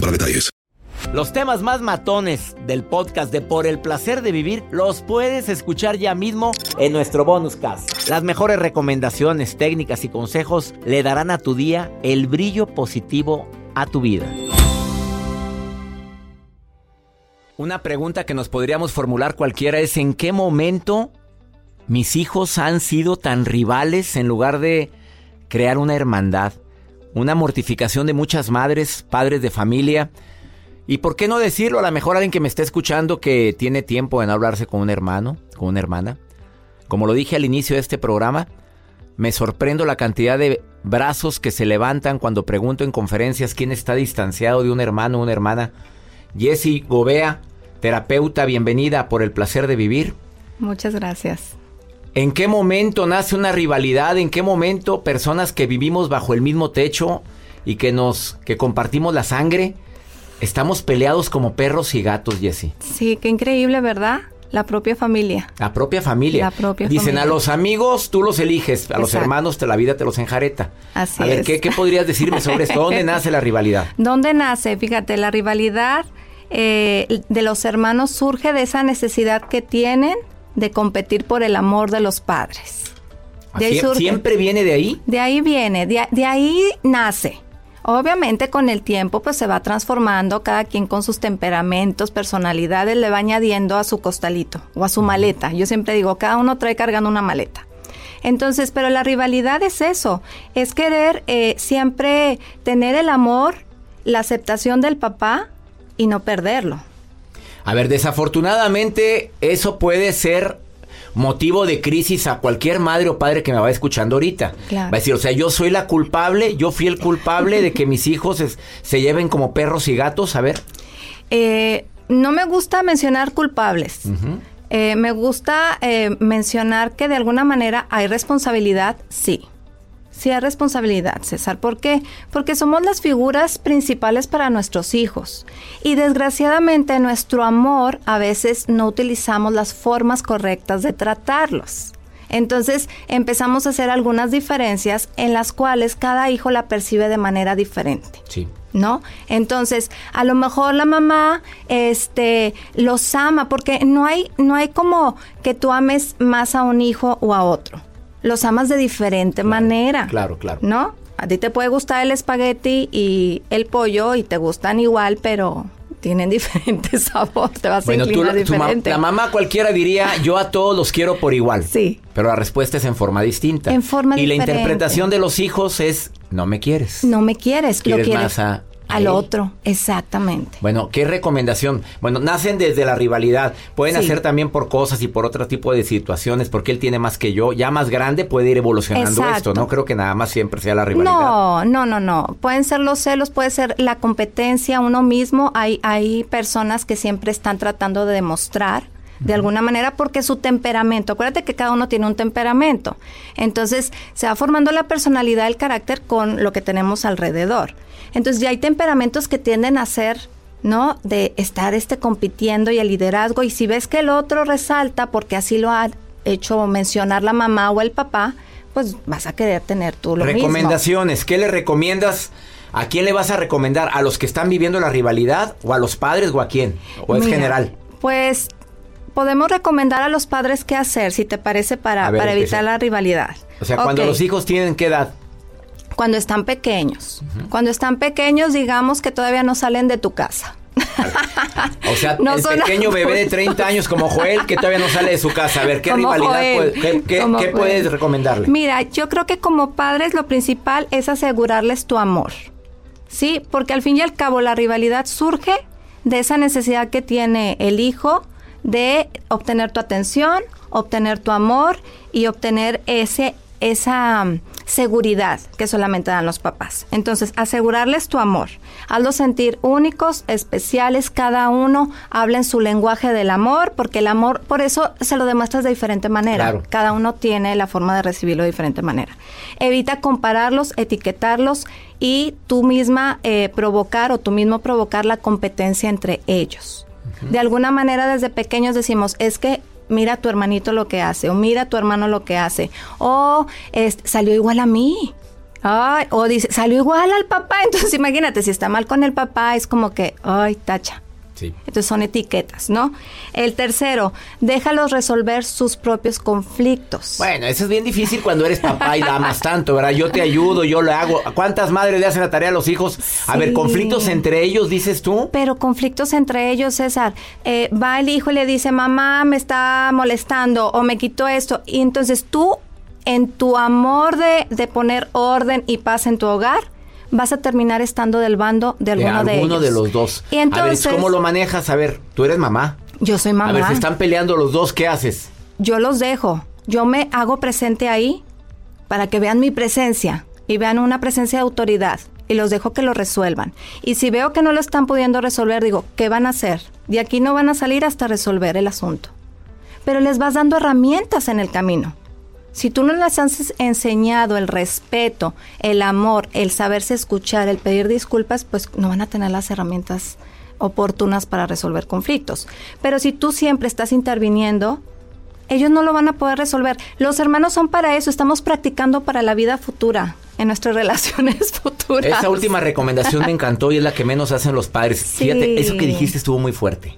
para detalles. Los temas más matones del podcast de Por el placer de vivir los puedes escuchar ya mismo en nuestro bonus cast. Las mejores recomendaciones, técnicas y consejos le darán a tu día el brillo positivo a tu vida. Una pregunta que nos podríamos formular cualquiera es ¿en qué momento mis hijos han sido tan rivales en lugar de crear una hermandad? Una mortificación de muchas madres, padres de familia. Y por qué no decirlo, a lo mejor alguien que me está escuchando que tiene tiempo en hablarse con un hermano, con una hermana. Como lo dije al inicio de este programa, me sorprendo la cantidad de brazos que se levantan cuando pregunto en conferencias quién está distanciado de un hermano o una hermana. Jessie Gobea, terapeuta, bienvenida por el placer de vivir. Muchas gracias. ¿En qué momento nace una rivalidad? ¿En qué momento personas que vivimos bajo el mismo techo y que nos que compartimos la sangre estamos peleados como perros y gatos, Jessie? Sí, qué increíble, ¿verdad? La propia familia. La propia familia. La propia Dicen familia. a los amigos tú los eliges, a los hermanos te la vida te los enjareta. Así a ver, es. ¿qué, ¿qué podrías decirme sobre esto? ¿Dónde nace la rivalidad? ¿Dónde nace? Fíjate, la rivalidad eh, de los hermanos surge de esa necesidad que tienen de competir por el amor de los padres. De ahí surge. ¿Siempre viene de ahí? De ahí viene, de, de ahí nace. Obviamente con el tiempo pues se va transformando, cada quien con sus temperamentos, personalidades, le va añadiendo a su costalito o a su maleta. Yo siempre digo, cada uno trae cargando una maleta. Entonces, pero la rivalidad es eso, es querer eh, siempre tener el amor, la aceptación del papá y no perderlo. A ver, desafortunadamente eso puede ser motivo de crisis a cualquier madre o padre que me va escuchando ahorita. Claro. Va a decir, o sea, yo soy la culpable, yo fui el culpable de que mis hijos es- se lleven como perros y gatos. A ver, Eh, no me gusta mencionar culpables. Eh, me gusta eh, mencionar que de alguna manera hay responsabilidad, sí. Sí hay responsabilidad, César. ¿Por qué? Porque somos las figuras principales para nuestros hijos. Y desgraciadamente nuestro amor a veces no utilizamos las formas correctas de tratarlos. Entonces empezamos a hacer algunas diferencias en las cuales cada hijo la percibe de manera diferente. sí. ¿no? Entonces, a lo mejor la mamá este los ama porque no hay no hay como que tú ames más a un hijo o a otro. Los amas de diferente manera. claro, claro. ¿No? A ti te puede gustar el espagueti y el pollo y te gustan igual, pero tienen diferente sabor, te vas Bueno, a tú, inclinar ma- diferente. la mamá cualquiera diría, yo a todos los quiero por igual. Sí. Pero la respuesta es en forma distinta. En forma y la diferente. interpretación de los hijos es, no me quieres. No me quieres, lo Quieres quieres más a al otro, exactamente. Bueno, ¿qué recomendación? Bueno, nacen desde la rivalidad. Pueden Sí. hacer también por cosas y por otro tipo de situaciones, porque él tiene más que yo. Ya más grande puede ir evolucionando Exacto. esto, ¿no? Creo que nada más siempre sea la rivalidad. No, no, no, no. Pueden ser los celos, puede ser la competencia uno mismo. Hay, hay personas que siempre están tratando de demostrar de alguna manera porque su temperamento, acuérdate que cada uno tiene un temperamento. Entonces se va formando la personalidad, el carácter con lo que tenemos alrededor. Entonces ya hay temperamentos que tienden a ser ¿no? De estar este compitiendo y el liderazgo. Y si ves que el otro resalta, porque así lo ha hecho mencionar la mamá o el papá, pues vas a querer tener tú lo mismo. Recomendaciones, ¿qué le recomiendas? ¿A quién le vas a recomendar? ¿A los que están viviendo la rivalidad? ¿O a los padres o a quién? ¿O es Mira, general? Pues podemos recomendar a los padres qué hacer, si te parece, para, ver, para evitar la rivalidad. O sea, cuando los hijos tienen qué edad? Cuando están pequeños. Cuando están pequeños, digamos que todavía no salen de tu casa. O sea, el pequeño bebé de 30 años como Joel que todavía no sale de su casa. A ver, ¿qué rivalidad qué, puedes recomendarle? Mira, yo creo que como padres lo principal es asegurarles tu amor. ¿Sí? Porque al fin y al cabo la rivalidad surge de esa necesidad que tiene el hijo de obtener tu atención, obtener tu amor y obtener ese esa seguridad que solamente dan los papás. Entonces, asegurarles tu amor, hazlos sentir únicos, especiales, cada uno habla en su lenguaje del amor, porque el amor, por eso se lo demuestras de diferente manera. Cada uno tiene la forma de recibirlo de diferente manera. Evita compararlos, etiquetarlos y tú misma eh, provocar o tú mismo provocar la competencia entre ellos. De alguna manera desde pequeños decimos, es que mira a tu hermanito lo que hace, o mira a tu hermano lo que hace, o salió igual a mí. Ay, o dice, salió igual al papá. Entonces, imagínate, si está mal con el papá, es como que, ay, tacha. Entonces son etiquetas, ¿no? El tercero, déjalos resolver sus propios conflictos. Bueno, eso es bien difícil cuando eres papá y amas tanto, ¿verdad? Yo te ayudo, yo lo hago. ¿Cuántas madres le hacen la tarea a los hijos? A ver, conflictos entre ellos, dices tú. Pero conflictos entre ellos, César. Eh, va el hijo y le dice, mamá me está molestando o me quitó esto. Y entonces tú, en tu amor de, de poner orden y paz en tu hogar, vas a terminar estando del bando de alguno de, de de los dos. Y entonces, a ver, ¿cómo lo manejas? A ver, tú eres mamá. Yo soy mamá. A ver, si están peleando los dos, ¿qué haces? Yo los dejo. Yo me hago presente ahí para que vean mi presencia y vean una presencia de autoridad y los dejo que lo resuelvan. Y si veo que no lo están pudiendo resolver, digo, ¿qué van a hacer? De aquí no van a salir hasta resolver el asunto. Pero les vas dando herramientas en el camino. Si tú no les has enseñado el respeto, el amor, el saberse escuchar, el pedir disculpas, pues no van a tener las herramientas oportunas para resolver conflictos. Pero si tú siempre estás interviniendo, ellos no lo van a poder resolver. Los hermanos son para eso, estamos practicando para la vida futura, en nuestras relaciones futuras. Esa última recomendación me encantó y es la que menos hacen los padres. Fíjate, eso que dijiste estuvo muy fuerte.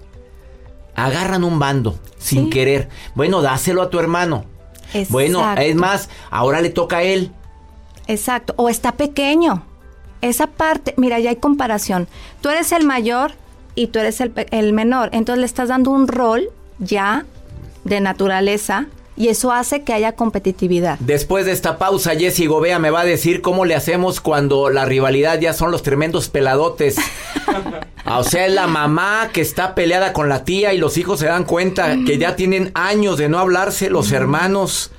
Agarran un bando sin querer. Bueno, dáselo a tu hermano. Bueno, es más, ahora le toca a él. Exacto, o está pequeño. Esa parte, mira, ya hay comparación. Tú eres el mayor y tú eres el, el menor, entonces le estás dando un rol ya de naturaleza y eso hace que haya competitividad. Después de esta pausa, Jessy Gobea me va a decir cómo le hacemos cuando la rivalidad ya son los tremendos peladotes. o sea, es la mamá que está peleada con la tía y los hijos se dan cuenta que ya tienen años de no hablarse, los hermanos.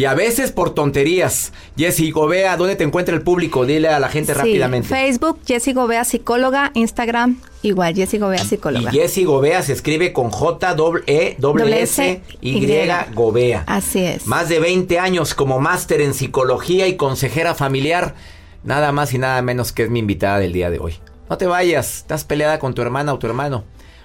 Y a veces por tonterías. Jessy Gobea, ¿dónde te encuentra el público? Dile a la gente rápidamente. Facebook, Jessy Gobea Psicóloga, Instagram, igual, Jessy Gobea Psicóloga. Y Jessy Gobea se escribe con J E S Y Gobea. Así es. Más de 20 años como máster en psicología y consejera familiar. Nada más y nada menos que es mi invitada del día de hoy. No te vayas, estás peleada con tu hermana o tu hermano.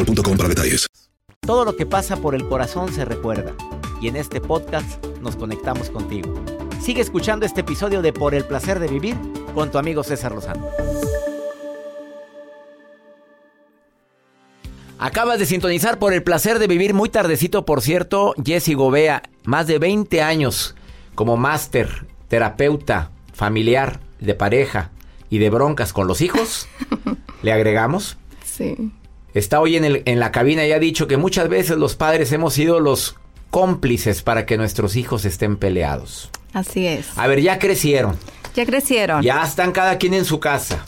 boostmobile.com para detalles. Todo lo que pasa por el corazón se recuerda. Y en este podcast nos conectamos contigo. Sigue escuchando este episodio de Por el placer de vivir con tu amigo César Lozano. Acabas de sintonizar por el placer de vivir muy tardecito, por cierto, Jessy Gobea, más de 20 años como máster, terapeuta, familiar, de pareja, y de broncas con los hijos, le agregamos. Sí. Está hoy en, el, en la cabina y ha dicho que muchas veces los padres hemos sido los cómplices para que nuestros hijos estén peleados. Así es. A ver, ya crecieron. Ya crecieron. Ya están cada quien en su casa.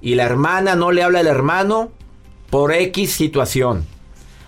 Y la hermana no le habla al hermano por X situación.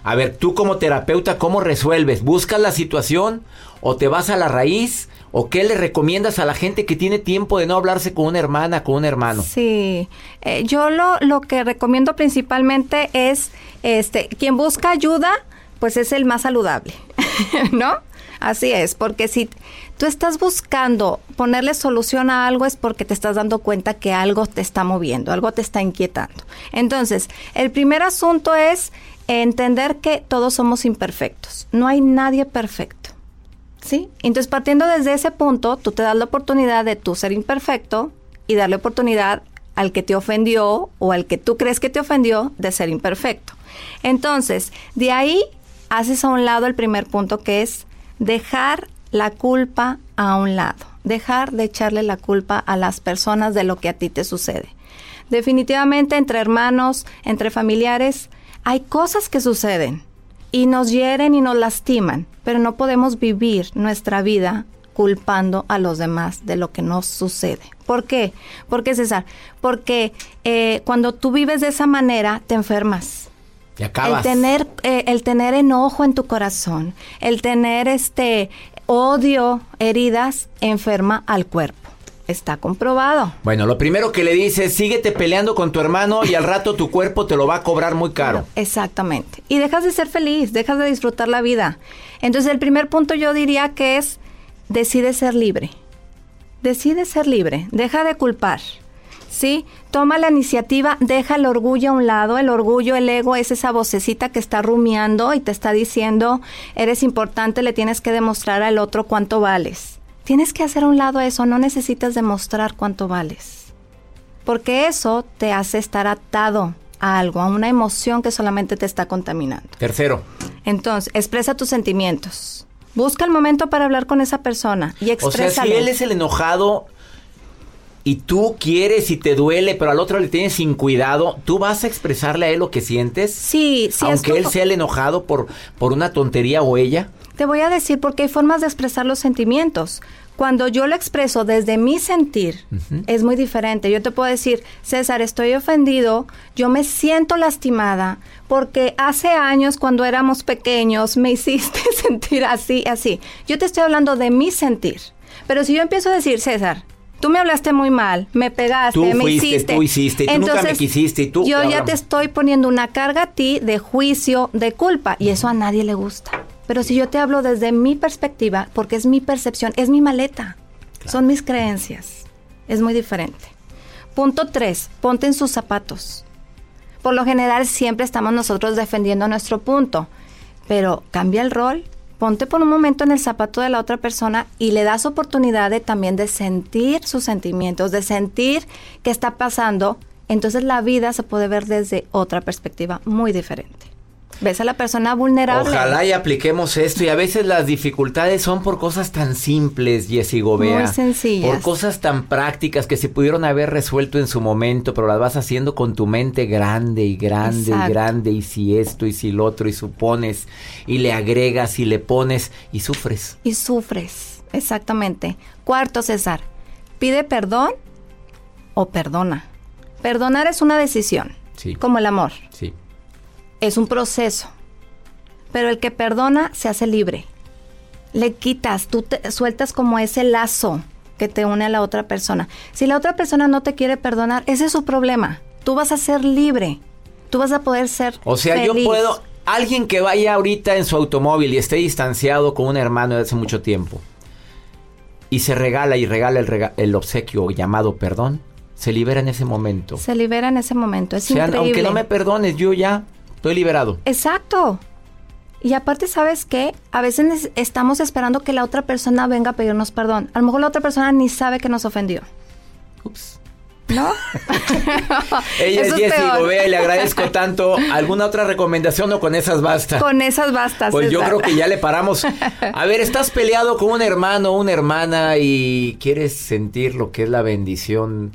A ver, tú como terapeuta, ¿cómo resuelves? ¿Buscas la situación o te vas a la raíz? ¿O qué le recomiendas a la gente que tiene tiempo de no hablarse con una hermana, con un hermano? Sí, eh, yo lo, lo que recomiendo principalmente es, este, quien busca ayuda, pues es el más saludable, ¿no? Así es, porque si tú estás buscando ponerle solución a algo es porque te estás dando cuenta que algo te está moviendo, algo te está inquietando. Entonces, el primer asunto es entender que todos somos imperfectos, no hay nadie perfecto. Entonces, partiendo desde ese punto, tú te das la oportunidad de tú ser imperfecto y darle oportunidad al que te ofendió o al que tú crees que te ofendió de ser imperfecto. Entonces, de ahí haces a un lado el primer punto que es dejar la culpa a un lado, dejar de echarle la culpa a las personas de lo que a ti te sucede. Definitivamente entre hermanos, entre familiares, hay cosas que suceden y nos hieren y nos lastiman, pero no podemos vivir nuestra vida culpando a los demás de lo que nos sucede. ¿Por qué? ¿Por qué, César? Porque eh, cuando tú vives de esa manera, te enfermas. Y acabas. El tener, eh, el tener enojo en tu corazón, el tener este odio, heridas, enferma al cuerpo. Está comprobado. Bueno, lo primero que le dice es síguete peleando con tu hermano y al rato tu cuerpo te lo va a cobrar muy caro. Exactamente. Y dejas de ser feliz, dejas de disfrutar la vida. Entonces el primer punto yo diría que es decide ser libre. Decide ser libre, deja de culpar. ¿Sí? Toma la iniciativa, deja el orgullo a un lado. El orgullo, el ego es esa vocecita que está rumiando y te está diciendo, eres importante, le tienes que demostrar al otro cuánto vales. Tienes que hacer a un lado eso, no necesitas demostrar cuánto vales. Porque eso te hace estar atado a algo, a una emoción que solamente te está contaminando. Tercero. Entonces, expresa tus sentimientos. Busca el momento para hablar con esa persona y expresa. O sea, si él es el enojado y tú quieres y te duele, pero al otro le tienes sin cuidado, ¿tú vas a expresarle a él lo que sientes? Sí, sí. Aunque él sea el enojado por, por una tontería o ella. Te voy a decir porque hay formas de expresar los sentimientos. Cuando yo lo expreso desde mi sentir, es muy diferente. Yo te puedo decir, César, estoy ofendido, yo me siento lastimada, porque hace años cuando éramos pequeños me hiciste sentir así, así. Yo te estoy hablando de mi sentir. Pero si yo empiezo a decir, César, Tú me hablaste muy mal, me pegaste, tú me fuiste, hiciste. Tú hiciste, tú nunca me quisiste. Y tú, yo ya te estoy poniendo una carga a ti de juicio, de culpa, y eso a nadie le gusta. Pero si yo te hablo desde mi perspectiva, porque es mi percepción, es mi maleta, son mis creencias, es muy diferente. Punto tres, ponte en sus zapatos. Por lo general siempre estamos nosotros defendiendo nuestro punto, pero cambia el rol, ponte por un momento en el zapato de la otra persona y le das oportunidad de también de sentir sus sentimientos, de sentir qué está pasando. Entonces la vida se puede ver desde otra perspectiva muy diferente. Ves a la persona vulnerable. Ojalá y apliquemos esto. Y a veces las dificultades son por cosas tan simples, Jessy Gobea. Muy sencillas. Por cosas tan prácticas que se pudieron haber resuelto en su momento, pero las vas haciendo con tu mente grande y grande y grande. Y si esto y si lo otro, y supones, y le agregas y le pones, y sufres. Y sufres, exactamente. Cuarto, César, pide perdón o perdona. Perdonar es una decisión. Sí. Como el amor. Sí es un proceso. Pero el que perdona se hace libre. Le quitas, tú te sueltas como ese lazo que te une a la otra persona. Si la otra persona no te quiere perdonar, ese es su problema. Tú vas a ser libre. Tú vas a poder ser O sea, yo puedo alguien que vaya ahorita en su automóvil y esté distanciado con un hermano de hace mucho tiempo y se regala y regala el, el obsequio llamado perdón, se libera en ese momento. Se libera en ese momento, es increíble. Aunque no me perdones, yo ya Estoy liberado. Exacto. Y aparte, ¿sabes qué? A veces estamos esperando que la otra persona venga a pedirnos perdón. A lo mejor la otra persona ni sabe que nos ofendió. Ups. ¿No? Ella es Jessie Gobea y le agradezco tanto. ¿Alguna otra recomendación o con esas basta? Con esas bastas. Pues yo creo que ya le paramos. A ver, estás peleado con un hermano o una hermana y quieres sentir lo que es la bendición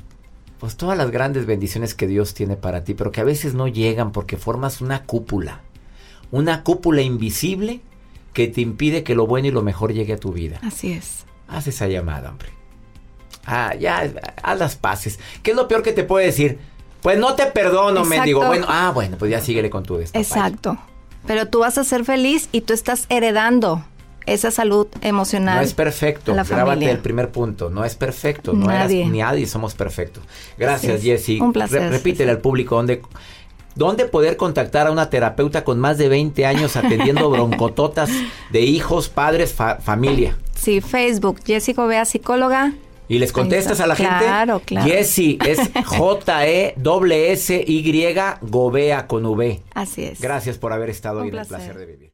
pues todas las grandes bendiciones que Dios tiene para ti, pero que a veces no llegan porque formas una cúpula, una cúpula invisible que te impide que lo bueno y lo mejor llegue a tu vida. Así es. Haz esa llamada, hombre. Ah, ya, haz las paces. ¿Qué es lo peor que te puede decir? Pues no te perdono, me digo. Bueno, ah, bueno, pues ya síguele con tu destino. Exacto. Pero tú vas a ser feliz y tú estás heredando esa salud emocional. No es perfecto. La Grábate el primer punto. No es perfecto. No nadie. ni nadie somos perfectos. Gracias, Jessy. Un placer. repítele al público dónde, dónde poder contactar a una terapeuta con más de 20 años atendiendo broncototas de hijos, padres, familia. Sí, Facebook, Jessy Gobea, psicóloga. ¿Y les contestas a la gente? Claro, claro. Jessy es J-E-S-Y Gobea con V. Así es. Gracias por haber estado hoy en el placer de vivir.